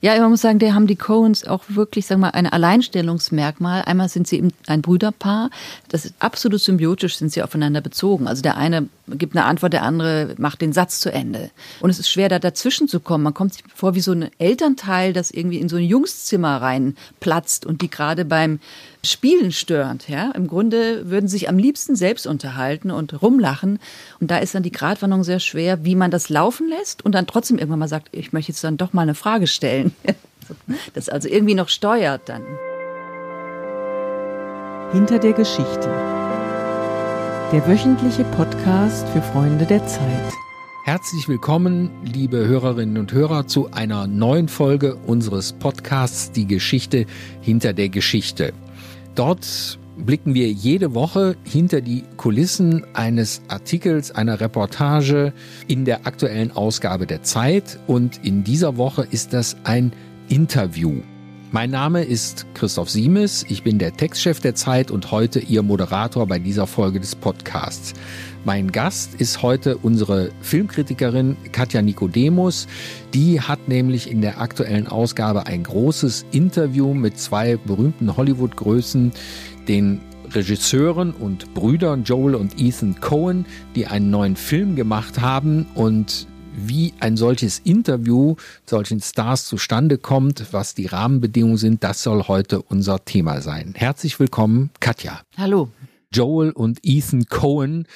Ja, man muss sagen, der haben die Coens auch wirklich, sagen wir mal, ein Alleinstellungsmerkmal. Einmal sind sie eben ein Brüderpaar. Das ist absolut symbiotisch, sind sie aufeinander bezogen. Also der eine gibt eine Antwort, der andere macht den Satz zu Ende. Und es ist schwer, da dazwischen zu kommen. Man kommt sich vor wie so ein Elternteil, das irgendwie in so ein Jungszimmer reinplatzt und die gerade beim Spielen stört. Ja, im Grunde würden sie sich am liebsten selbst unterhalten und rumlachen. Und da ist dann die Gratwanderung sehr schwer, wie man das laufen lässt und dann trotzdem irgendwann mal sagt, ich möchte jetzt dann doch mal eine Frage stellen. Das also irgendwie noch steuert dann. Hinter der Geschichte. Der wöchentliche Podcast für Freunde der Zeit. Herzlich willkommen, liebe Hörerinnen und Hörer, zu einer neuen Folge unseres Podcasts Die Geschichte hinter der Geschichte. Dort blicken wir jede Woche hinter die Kulissen eines Artikels, einer Reportage in der aktuellen Ausgabe der Zeit und in dieser Woche ist das ein Interview. Mein Name ist Christoph Siemes, ich bin der Textchef der Zeit und heute Ihr Moderator bei dieser Folge des Podcasts. Mein Gast ist heute unsere Filmkritikerin Katja Nikodemus. Die hat nämlich in der aktuellen Ausgabe ein großes Interview mit zwei berühmten Hollywood-Größen, den Regisseuren und Brüdern Joel und Ethan Cohen, die einen neuen Film gemacht haben und wie ein solches Interview solchen Stars zustande kommt, was die Rahmenbedingungen sind, das soll heute unser Thema sein. Herzlich willkommen, Katja. Hallo. Joel und Ethan Cohen,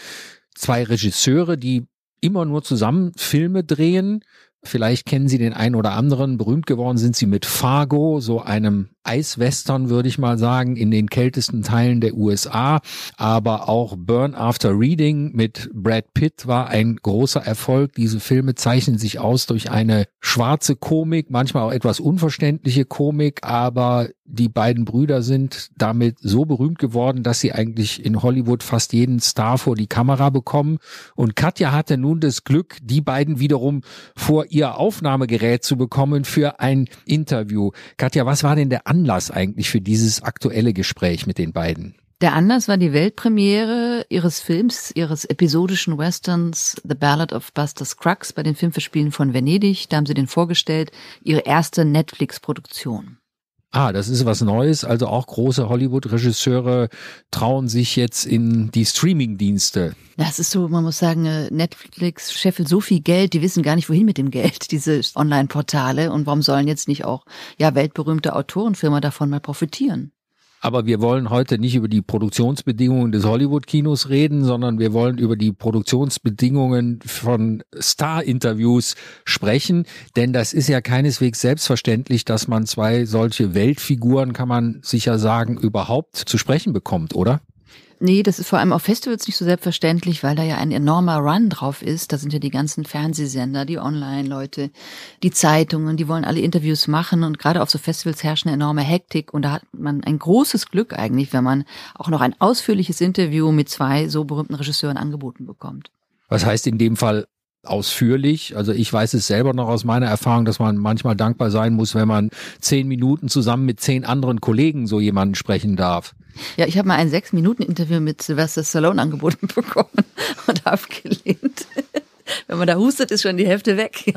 zwei Regisseure, die immer nur zusammen Filme drehen. Vielleicht kennen Sie den einen oder anderen. Berühmt geworden sind Sie mit Fargo, so einem Eiswestern, würde ich mal sagen, in den kältesten Teilen der USA. Aber auch Burn After Reading mit Brad Pitt war ein großer Erfolg. Diese Filme zeichnen sich aus durch eine schwarze Komik, manchmal auch etwas unverständliche Komik, aber die beiden Brüder sind damit so berühmt geworden, dass sie eigentlich in Hollywood fast jeden Star vor die Kamera bekommen. Und Katja hatte nun das Glück, die beiden wiederum vor ihr Aufnahmegerät zu bekommen für ein Interview. Katja, was war denn der Anlass eigentlich für dieses aktuelle Gespräch mit den beiden? Der Anlass war die Weltpremiere ihres Films, ihres episodischen Westerns The Ballad of Buster Scruggs bei den Filmverspielen von Venedig. Da haben sie den vorgestellt, ihre erste Netflix-Produktion. Ah, das ist was Neues. Also auch große Hollywood-Regisseure trauen sich jetzt in die Streaming-Dienste. Das ist so, man muss sagen, äh, Netflix scheffelt so viel Geld, die wissen gar nicht, wohin mit dem Geld, diese Online-Portale. Und warum sollen jetzt nicht auch, ja, weltberühmte Autorenfirma davon mal profitieren? Aber wir wollen heute nicht über die Produktionsbedingungen des Hollywood-Kinos reden, sondern wir wollen über die Produktionsbedingungen von Star-Interviews sprechen. Denn das ist ja keineswegs selbstverständlich, dass man zwei solche Weltfiguren, kann man sicher sagen, überhaupt zu sprechen bekommt, oder? Nee, das ist vor allem auf Festivals nicht so selbstverständlich, weil da ja ein enormer Run drauf ist. Da sind ja die ganzen Fernsehsender, die Online-Leute, die Zeitungen, die wollen alle Interviews machen und gerade auf so Festivals herrscht eine enorme Hektik und da hat man ein großes Glück eigentlich, wenn man auch noch ein ausführliches Interview mit zwei so berühmten Regisseuren angeboten bekommt. Was heißt in dem Fall ausführlich. Also ich weiß es selber noch aus meiner Erfahrung, dass man manchmal dankbar sein muss, wenn man zehn Minuten zusammen mit zehn anderen Kollegen so jemanden sprechen darf. Ja, ich habe mal ein sechs Minuten Interview mit Sylvester Stallone angeboten bekommen und abgelehnt. Wenn man da hustet, ist schon die Hälfte weg.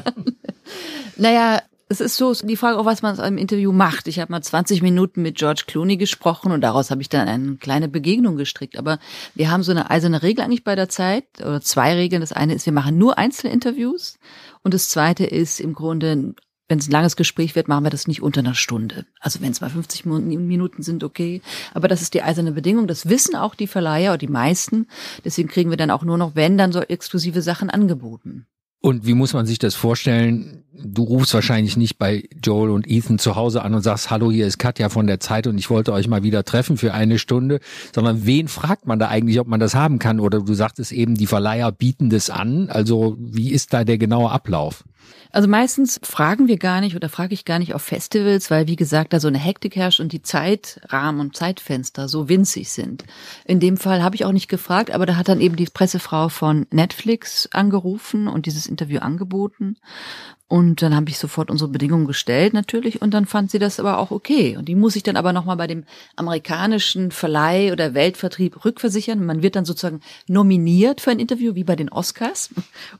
naja, es ist so die Frage auch, was man im Interview macht. Ich habe mal 20 Minuten mit George Clooney gesprochen und daraus habe ich dann eine kleine Begegnung gestrickt. Aber wir haben so eine eiserne Regel eigentlich bei der Zeit oder zwei Regeln. Das eine ist, wir machen nur Einzelinterviews und das zweite ist im Grunde wenn es ein langes Gespräch wird, machen wir das nicht unter einer Stunde. Also wenn es mal 50 Minuten sind, okay. Aber das ist die eiserne Bedingung. Das wissen auch die Verleiher oder die meisten. Deswegen kriegen wir dann auch nur noch, wenn, dann so exklusive Sachen angeboten. Und wie muss man sich das vorstellen? Du rufst wahrscheinlich nicht bei Joel und Ethan zu Hause an und sagst, hallo, hier ist Katja von der Zeit und ich wollte euch mal wieder treffen für eine Stunde, sondern wen fragt man da eigentlich, ob man das haben kann? Oder du sagtest eben, die Verleiher bieten das an. Also wie ist da der genaue Ablauf? Also meistens fragen wir gar nicht oder frage ich gar nicht auf Festivals, weil wie gesagt da so eine Hektik herrscht und die Zeitrahmen und Zeitfenster so winzig sind. In dem Fall habe ich auch nicht gefragt, aber da hat dann eben die Pressefrau von Netflix angerufen und dieses Interview angeboten. Und dann habe ich sofort unsere Bedingungen gestellt natürlich und dann fand sie das aber auch okay. Und die muss ich dann aber nochmal bei dem amerikanischen Verleih oder Weltvertrieb rückversichern. Man wird dann sozusagen nominiert für ein Interview wie bei den Oscars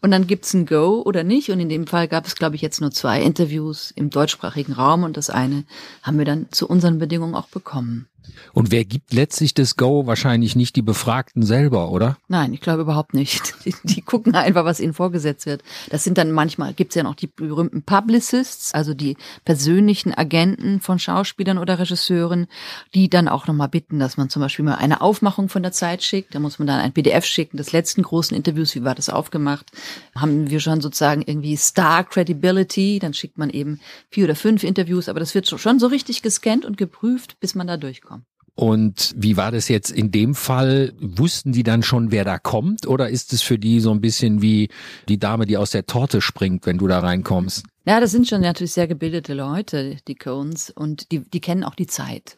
und dann gibt's ein Go oder nicht. Und in dem Fall gab es, glaube ich, jetzt nur zwei Interviews im deutschsprachigen Raum und das eine haben wir dann zu unseren Bedingungen auch bekommen. Und wer gibt letztlich das Go? Wahrscheinlich nicht die Befragten selber, oder? Nein, ich glaube überhaupt nicht. Die, die gucken einfach, was ihnen vorgesetzt wird. Das sind dann manchmal, gibt's ja noch die berühmten Publicists, also die persönlichen Agenten von Schauspielern oder Regisseuren, die dann auch nochmal bitten, dass man zum Beispiel mal eine Aufmachung von der Zeit schickt. Da muss man dann ein PDF schicken des letzten großen Interviews, wie war das aufgemacht? Haben wir schon sozusagen irgendwie Star Credibility, dann schickt man eben vier oder fünf Interviews, aber das wird schon so richtig gescannt und geprüft, bis man da durchkommt. Und wie war das jetzt in dem Fall? Wussten die dann schon, wer da kommt? Oder ist es für die so ein bisschen wie die Dame, die aus der Torte springt, wenn du da reinkommst? Ja, das sind schon natürlich sehr gebildete Leute, die Cones, und die, die kennen auch die Zeit.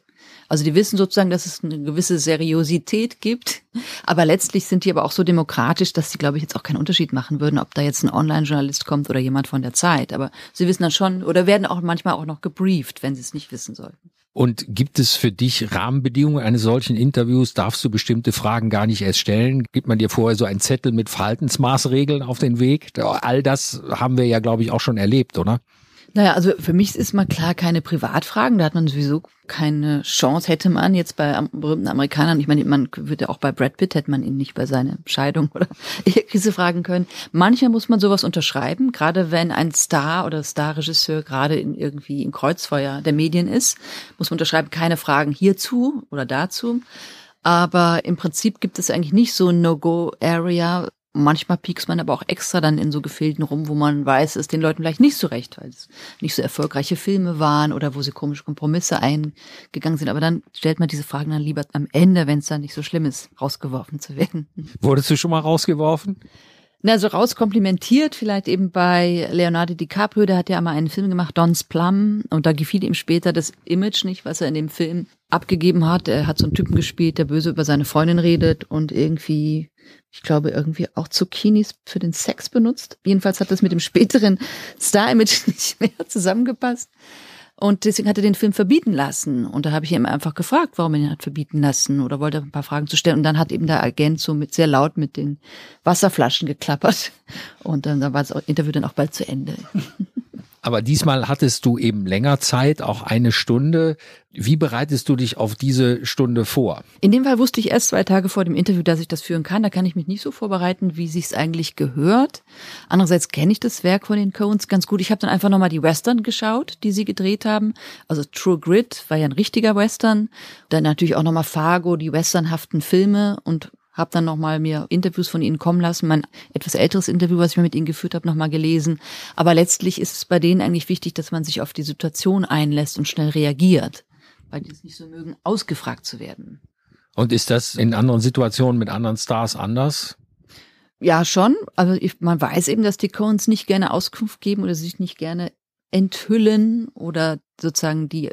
Also die wissen sozusagen, dass es eine gewisse Seriosität gibt, aber letztlich sind die aber auch so demokratisch, dass sie, glaube ich, jetzt auch keinen Unterschied machen würden, ob da jetzt ein Online-Journalist kommt oder jemand von der Zeit. Aber sie wissen dann schon oder werden auch manchmal auch noch gebrieft, wenn sie es nicht wissen sollten. Und gibt es für dich Rahmenbedingungen eines solchen Interviews? Darfst du bestimmte Fragen gar nicht erst stellen? Gibt man dir vorher so einen Zettel mit Verhaltensmaßregeln auf den Weg? All das haben wir ja, glaube ich, auch schon erlebt, oder? Naja, also für mich ist mal klar keine Privatfragen. Da hat man sowieso keine Chance. Hätte man jetzt bei berühmten Amerikanern, ich meine, man würde auch bei Brad Pitt, hätte man ihn nicht bei seiner Scheidung oder Ehekrise fragen können. Manchmal muss man sowas unterschreiben, gerade wenn ein Star oder Starregisseur gerade in irgendwie im Kreuzfeuer der Medien ist, muss man unterschreiben, keine Fragen hierzu oder dazu. Aber im Prinzip gibt es eigentlich nicht so ein No-Go-Area, Manchmal piekst man aber auch extra dann in so Gefilden rum, wo man weiß, es den Leuten vielleicht nicht so recht, weil es nicht so erfolgreiche Filme waren oder wo sie komische Kompromisse eingegangen sind. Aber dann stellt man diese Fragen dann lieber am Ende, wenn es dann nicht so schlimm ist, rausgeworfen zu werden. Wurdest du schon mal rausgeworfen? Na, so rauskomplimentiert, vielleicht eben bei Leonardo DiCaprio, der hat ja mal einen Film gemacht, Don's Plum, und da gefiel ihm später das Image nicht, was er in dem Film abgegeben hat. Er hat so einen Typen gespielt, der böse über seine Freundin redet und irgendwie ich glaube, irgendwie auch Zucchinis für den Sex benutzt. Jedenfalls hat das mit dem späteren Star-Image nicht mehr zusammengepasst. Und deswegen hat er den Film verbieten lassen. Und da habe ich ihn einfach gefragt, warum er ihn hat verbieten lassen oder wollte ein paar Fragen zu stellen. Und dann hat eben der Agent so mit sehr laut mit den Wasserflaschen geklappert. Und dann, dann war das Interview dann auch bald zu Ende. Aber diesmal hattest du eben länger Zeit, auch eine Stunde. Wie bereitest du dich auf diese Stunde vor? In dem Fall wusste ich erst zwei Tage vor dem Interview, dass ich das führen kann. Da kann ich mich nicht so vorbereiten, wie sich's eigentlich gehört. Andererseits kenne ich das Werk von den Coens ganz gut. Ich habe dann einfach nochmal die Western geschaut, die sie gedreht haben. Also True Grit war ja ein richtiger Western. Dann natürlich auch nochmal Fargo, die westernhaften Filme und habe dann nochmal mir Interviews von ihnen kommen lassen, mein etwas älteres Interview, was ich mir mit ihnen geführt habe, nochmal gelesen. Aber letztlich ist es bei denen eigentlich wichtig, dass man sich auf die Situation einlässt und schnell reagiert, weil die es nicht so mögen, ausgefragt zu werden. Und ist das in anderen Situationen mit anderen Stars anders? Ja, schon. Also ich, man weiß eben, dass die Coens nicht gerne Auskunft geben oder sich nicht gerne enthüllen oder sozusagen die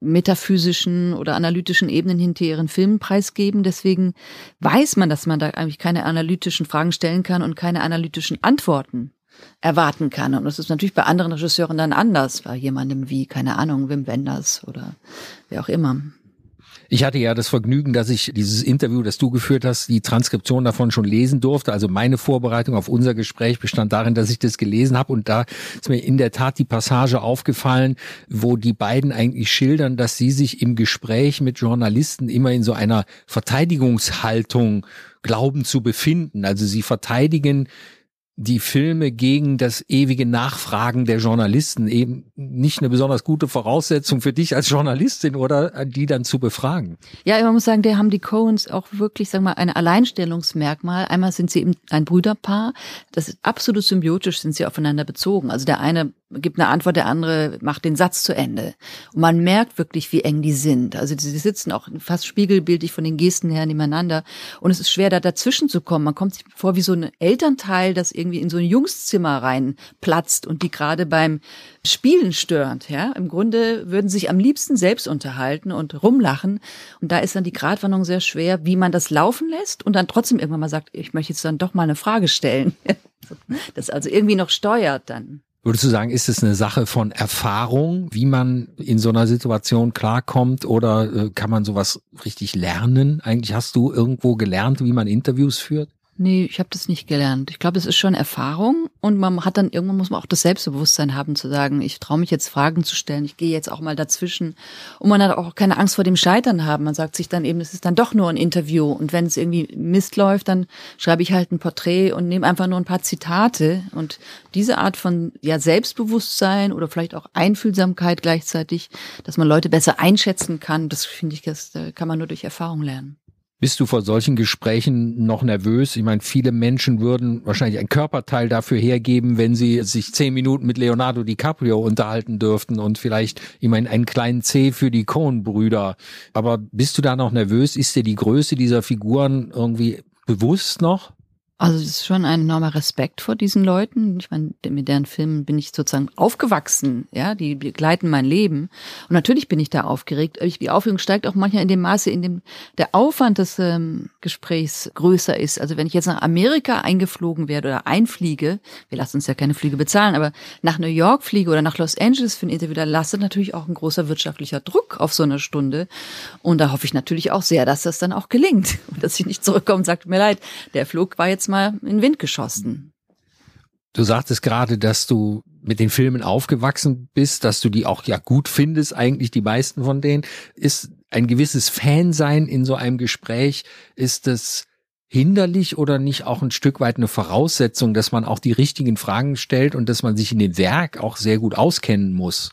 metaphysischen oder analytischen Ebenen hinter ihren Filmen preisgeben. Deswegen weiß man, dass man da eigentlich keine analytischen Fragen stellen kann und keine analytischen Antworten erwarten kann. Und das ist natürlich bei anderen Regisseuren dann anders, bei jemandem wie, keine Ahnung, Wim Wenders oder wer auch immer. Ich hatte ja das Vergnügen, dass ich dieses Interview, das du geführt hast, die Transkription davon schon lesen durfte. Also meine Vorbereitung auf unser Gespräch bestand darin, dass ich das gelesen habe und da ist mir in der Tat die Passage aufgefallen, wo die beiden eigentlich schildern, dass sie sich im Gespräch mit Journalisten immer in so einer Verteidigungshaltung glauben zu befinden. Also sie verteidigen die Filme gegen das ewige Nachfragen der Journalisten eben nicht eine besonders gute Voraussetzung für dich als Journalistin oder die dann zu befragen. Ja, man muss sagen, der haben die Coens auch wirklich, sagen wir mal, ein Alleinstellungsmerkmal. Einmal sind sie eben ein Brüderpaar. Das ist absolut symbiotisch, sind sie aufeinander bezogen. Also der eine gibt eine Antwort, der andere macht den Satz zu Ende. Und man merkt wirklich, wie eng die sind. Also sie sitzen auch fast spiegelbildlich von den Gesten her nebeneinander. Und es ist schwer, da dazwischen zu kommen. Man kommt sich vor wie so ein Elternteil, das irgendwie in so ein Jungszimmer reinplatzt und die gerade beim Spielen stört. Ja, im Grunde würden sie sich am liebsten selbst unterhalten und rumlachen. Und da ist dann die Gratwanderung sehr schwer, wie man das laufen lässt und dann trotzdem irgendwann mal sagt, ich möchte jetzt dann doch mal eine Frage stellen. das also irgendwie noch steuert dann. Würdest du sagen, ist es eine Sache von Erfahrung, wie man in so einer Situation klarkommt oder äh, kann man sowas richtig lernen? Eigentlich hast du irgendwo gelernt, wie man Interviews führt? Nee, ich habe das nicht gelernt. Ich glaube, es ist schon Erfahrung und man hat dann irgendwann muss man auch das Selbstbewusstsein haben zu sagen, ich traue mich jetzt Fragen zu stellen, ich gehe jetzt auch mal dazwischen und man hat auch keine Angst vor dem Scheitern haben. Man sagt sich dann eben, es ist dann doch nur ein Interview und wenn es irgendwie Mist läuft, dann schreibe ich halt ein Porträt und nehme einfach nur ein paar Zitate und diese Art von ja Selbstbewusstsein oder vielleicht auch Einfühlsamkeit gleichzeitig, dass man Leute besser einschätzen kann, das finde ich, das kann man nur durch Erfahrung lernen. Bist du vor solchen Gesprächen noch nervös? Ich meine, viele Menschen würden wahrscheinlich ein Körperteil dafür hergeben, wenn sie sich zehn Minuten mit Leonardo DiCaprio unterhalten dürften und vielleicht, ich meine, einen kleinen C für die Coen-Brüder. Aber bist du da noch nervös? Ist dir die Größe dieser Figuren irgendwie bewusst noch? Also es ist schon ein enormer Respekt vor diesen Leuten. Ich meine, mit deren Filmen bin ich sozusagen aufgewachsen, ja, die begleiten mein Leben. Und natürlich bin ich da aufgeregt. Die Aufregung steigt auch manchmal in dem Maße, in dem der Aufwand des ähm, Gesprächs größer ist. Also wenn ich jetzt nach Amerika eingeflogen werde oder einfliege, wir lassen uns ja keine Flüge bezahlen, aber nach New York fliege oder nach Los Angeles für ein Interview, da lastet natürlich auch ein großer wirtschaftlicher Druck auf so einer Stunde. Und da hoffe ich natürlich auch sehr, dass das dann auch gelingt. Und dass ich nicht zurückkomme und sage, mir leid, der Flug war jetzt mal in den Wind geschossen. Du sagtest gerade, dass du mit den Filmen aufgewachsen bist, dass du die auch ja gut findest, eigentlich die meisten von denen. Ist ein gewisses Fansein in so einem Gespräch, ist das hinderlich oder nicht auch ein Stück weit eine Voraussetzung, dass man auch die richtigen Fragen stellt und dass man sich in dem Werk auch sehr gut auskennen muss?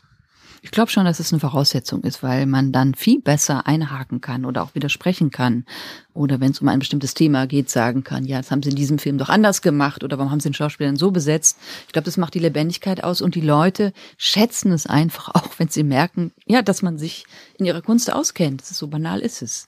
Ich glaube schon, dass es eine Voraussetzung ist, weil man dann viel besser einhaken kann oder auch widersprechen kann. Oder wenn es um ein bestimmtes Thema geht, sagen kann, ja, das haben sie in diesem Film doch anders gemacht oder warum haben sie den Schauspieler so besetzt. Ich glaube, das macht die Lebendigkeit aus und die Leute schätzen es einfach auch, wenn sie merken, ja, dass man sich in ihrer Kunst auskennt. So banal ist es.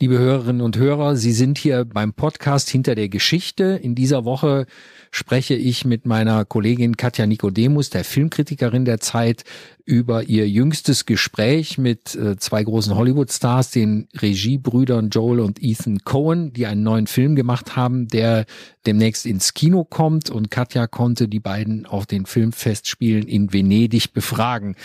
Liebe Hörerinnen und Hörer, Sie sind hier beim Podcast Hinter der Geschichte. In dieser Woche spreche ich mit meiner Kollegin Katja Nikodemus, der Filmkritikerin der Zeit, über ihr jüngstes Gespräch mit äh, zwei großen Hollywood-Stars, den Regiebrüdern Joel und Ethan Cohen, die einen neuen Film gemacht haben, der demnächst ins Kino kommt. Und Katja konnte die beiden auf den Filmfestspielen in Venedig befragen.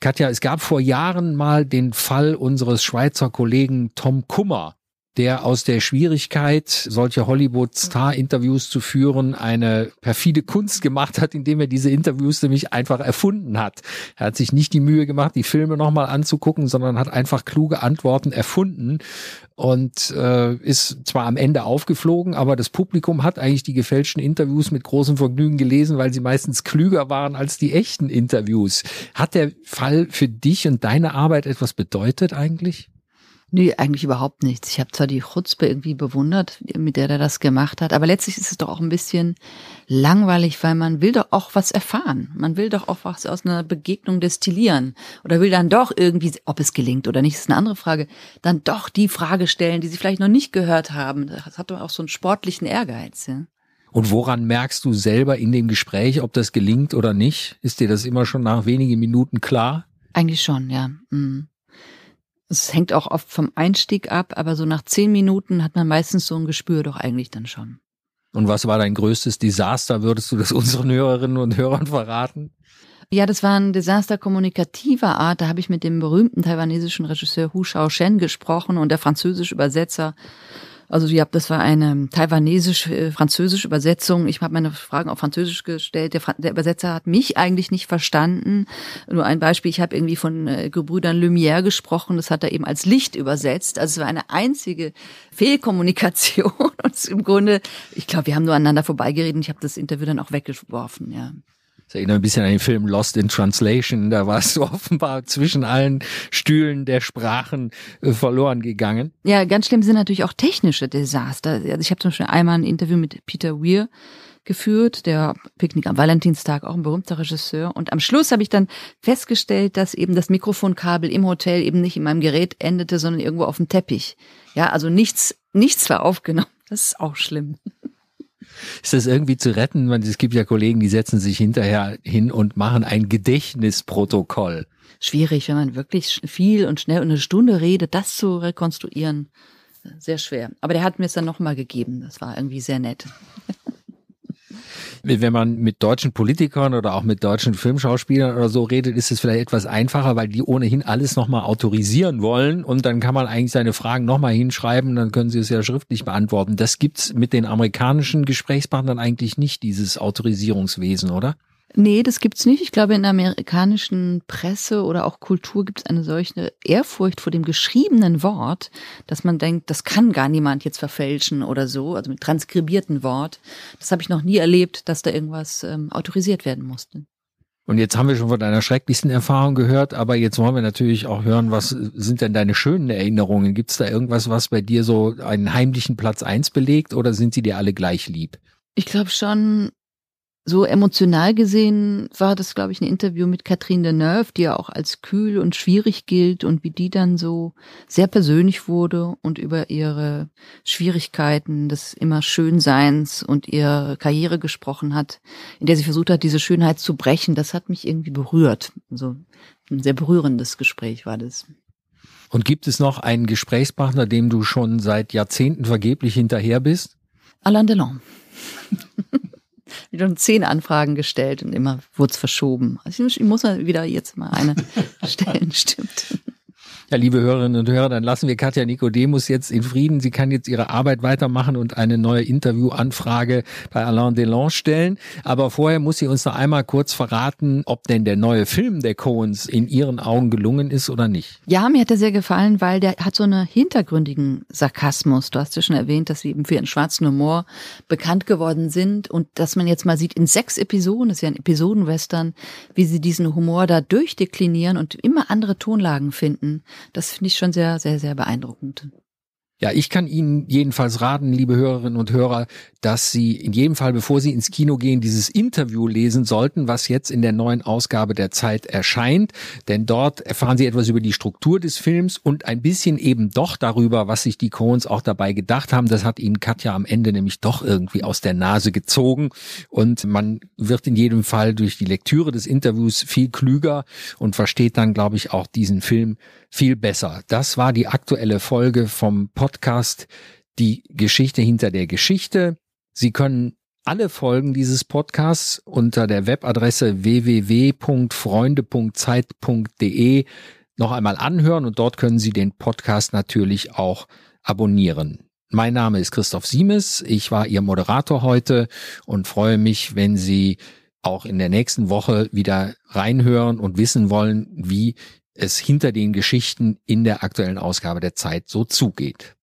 Katja, es gab vor Jahren mal den Fall unseres Schweizer Kollegen Tom Kummer, der aus der Schwierigkeit, solche Hollywood-Star-Interviews zu führen, eine perfide Kunst gemacht hat, indem er diese Interviews nämlich einfach erfunden hat. Er hat sich nicht die Mühe gemacht, die Filme nochmal anzugucken, sondern hat einfach kluge Antworten erfunden und äh, ist zwar am Ende aufgeflogen, aber das Publikum hat eigentlich die gefälschten Interviews mit großem Vergnügen gelesen, weil sie meistens klüger waren als die echten Interviews. Hat der Fall für dich und deine Arbeit etwas bedeutet eigentlich? Nee, eigentlich überhaupt nichts. Ich habe zwar die Chutzpe irgendwie bewundert, mit der er das gemacht hat, aber letztlich ist es doch auch ein bisschen langweilig, weil man will doch auch was erfahren. Man will doch auch was aus einer Begegnung destillieren oder will dann doch irgendwie, ob es gelingt oder nicht, ist eine andere Frage, dann doch die Frage stellen, die sie vielleicht noch nicht gehört haben. Das hat doch auch so einen sportlichen Ehrgeiz. Ja? Und woran merkst du selber in dem Gespräch, ob das gelingt oder nicht? Ist dir das immer schon nach wenigen Minuten klar? Eigentlich schon, ja. Mhm. Es hängt auch oft vom Einstieg ab, aber so nach zehn Minuten hat man meistens so ein Gespür doch eigentlich dann schon. Und was war dein größtes Desaster? Würdest du das unseren Hörerinnen und Hörern verraten? Ja, das war ein Desaster kommunikativer Art. Da habe ich mit dem berühmten taiwanesischen Regisseur Hu Shaoshen gesprochen und der französische Übersetzer also ja, das war eine taiwanesisch-französische Übersetzung. Ich habe meine Fragen auf Französisch gestellt. Der, der, Übersetzer hat mich eigentlich nicht verstanden. Nur ein Beispiel, ich habe irgendwie von äh, Gebrüdern Lumière gesprochen. Das hat er eben als Licht übersetzt. Also es war eine einzige Fehlkommunikation. Und im Grunde, ich glaube, wir haben nur aneinander vorbeigeredet. Ich habe das Interview dann auch weggeworfen, ja. Das erinnert ein bisschen an den Film Lost in Translation. Da warst du offenbar zwischen allen Stühlen der Sprachen äh, verloren gegangen. Ja, ganz schlimm sind natürlich auch technische Desaster. Also ich habe zum Beispiel einmal ein Interview mit Peter Weir geführt, der Picknick am Valentinstag, auch ein berühmter Regisseur. Und am Schluss habe ich dann festgestellt, dass eben das Mikrofonkabel im Hotel eben nicht in meinem Gerät endete, sondern irgendwo auf dem Teppich. Ja, also nichts, nichts war aufgenommen. Das ist auch schlimm. Ist das irgendwie zu retten? Es gibt ja Kollegen, die setzen sich hinterher hin und machen ein Gedächtnisprotokoll. Schwierig, wenn man wirklich viel und schnell eine Stunde redet, das zu rekonstruieren. Sehr schwer. Aber der hat mir es dann nochmal gegeben. Das war irgendwie sehr nett. Wenn man mit deutschen Politikern oder auch mit deutschen Filmschauspielern oder so redet, ist es vielleicht etwas einfacher, weil die ohnehin alles nochmal autorisieren wollen und dann kann man eigentlich seine Fragen nochmal hinschreiben, dann können sie es ja schriftlich beantworten. Das gibt's mit den amerikanischen Gesprächspartnern eigentlich nicht, dieses Autorisierungswesen, oder? Nee, das gibt's nicht. Ich glaube, in der amerikanischen Presse oder auch Kultur gibt es eine solche Ehrfurcht vor dem geschriebenen Wort, dass man denkt, das kann gar niemand jetzt verfälschen oder so, also mit transkribierten Wort. Das habe ich noch nie erlebt, dass da irgendwas ähm, autorisiert werden musste. Und jetzt haben wir schon von deiner schrecklichsten Erfahrung gehört, aber jetzt wollen wir natürlich auch hören, was sind denn deine schönen Erinnerungen? Gibt es da irgendwas, was bei dir so einen heimlichen Platz eins belegt oder sind sie dir alle gleich lieb? Ich glaube schon, so emotional gesehen war das, glaube ich, ein Interview mit Catherine Deneuve, die ja auch als kühl und schwierig gilt und wie die dann so sehr persönlich wurde und über ihre Schwierigkeiten des immer Schönseins und ihre Karriere gesprochen hat, in der sie versucht hat, diese Schönheit zu brechen. Das hat mich irgendwie berührt. Also ein sehr berührendes Gespräch war das. Und gibt es noch einen Gesprächspartner, dem du schon seit Jahrzehnten vergeblich hinterher bist? Alain Delon. schon zehn Anfragen gestellt und immer wurde es verschoben. Also ich muss mal wieder jetzt mal eine stellen, stimmt. Ja, liebe Hörerinnen und Hörer, dann lassen wir Katja Nikodemus jetzt in Frieden. Sie kann jetzt ihre Arbeit weitermachen und eine neue Interviewanfrage bei Alain Delon stellen. Aber vorher muss sie uns noch einmal kurz verraten, ob denn der neue Film der Coens in ihren Augen gelungen ist oder nicht. Ja, mir hat er sehr gefallen, weil der hat so einen hintergründigen Sarkasmus. Du hast ja schon erwähnt, dass sie eben für ihren schwarzen Humor bekannt geworden sind und dass man jetzt mal sieht, in sechs Episoden, das ist ja ein Episodenwestern, wie sie diesen Humor da durchdeklinieren und immer andere Tonlagen finden. Das finde ich schon sehr, sehr, sehr beeindruckend. Ja, ich kann Ihnen jedenfalls raten, liebe Hörerinnen und Hörer, dass Sie in jedem Fall, bevor Sie ins Kino gehen, dieses Interview lesen sollten, was jetzt in der neuen Ausgabe der Zeit erscheint. Denn dort erfahren Sie etwas über die Struktur des Films und ein bisschen eben doch darüber, was sich die Coens auch dabei gedacht haben. Das hat Ihnen Katja am Ende nämlich doch irgendwie aus der Nase gezogen. Und man wird in jedem Fall durch die Lektüre des Interviews viel klüger und versteht dann, glaube ich, auch diesen Film viel besser. Das war die aktuelle Folge vom Podcast Die Geschichte hinter der Geschichte. Sie können alle Folgen dieses Podcasts unter der Webadresse www.freunde.zeit.de noch einmal anhören und dort können Sie den Podcast natürlich auch abonnieren. Mein Name ist Christoph Siemes, ich war Ihr Moderator heute und freue mich, wenn Sie auch in der nächsten Woche wieder reinhören und wissen wollen, wie es hinter den Geschichten in der aktuellen Ausgabe der Zeit so zugeht.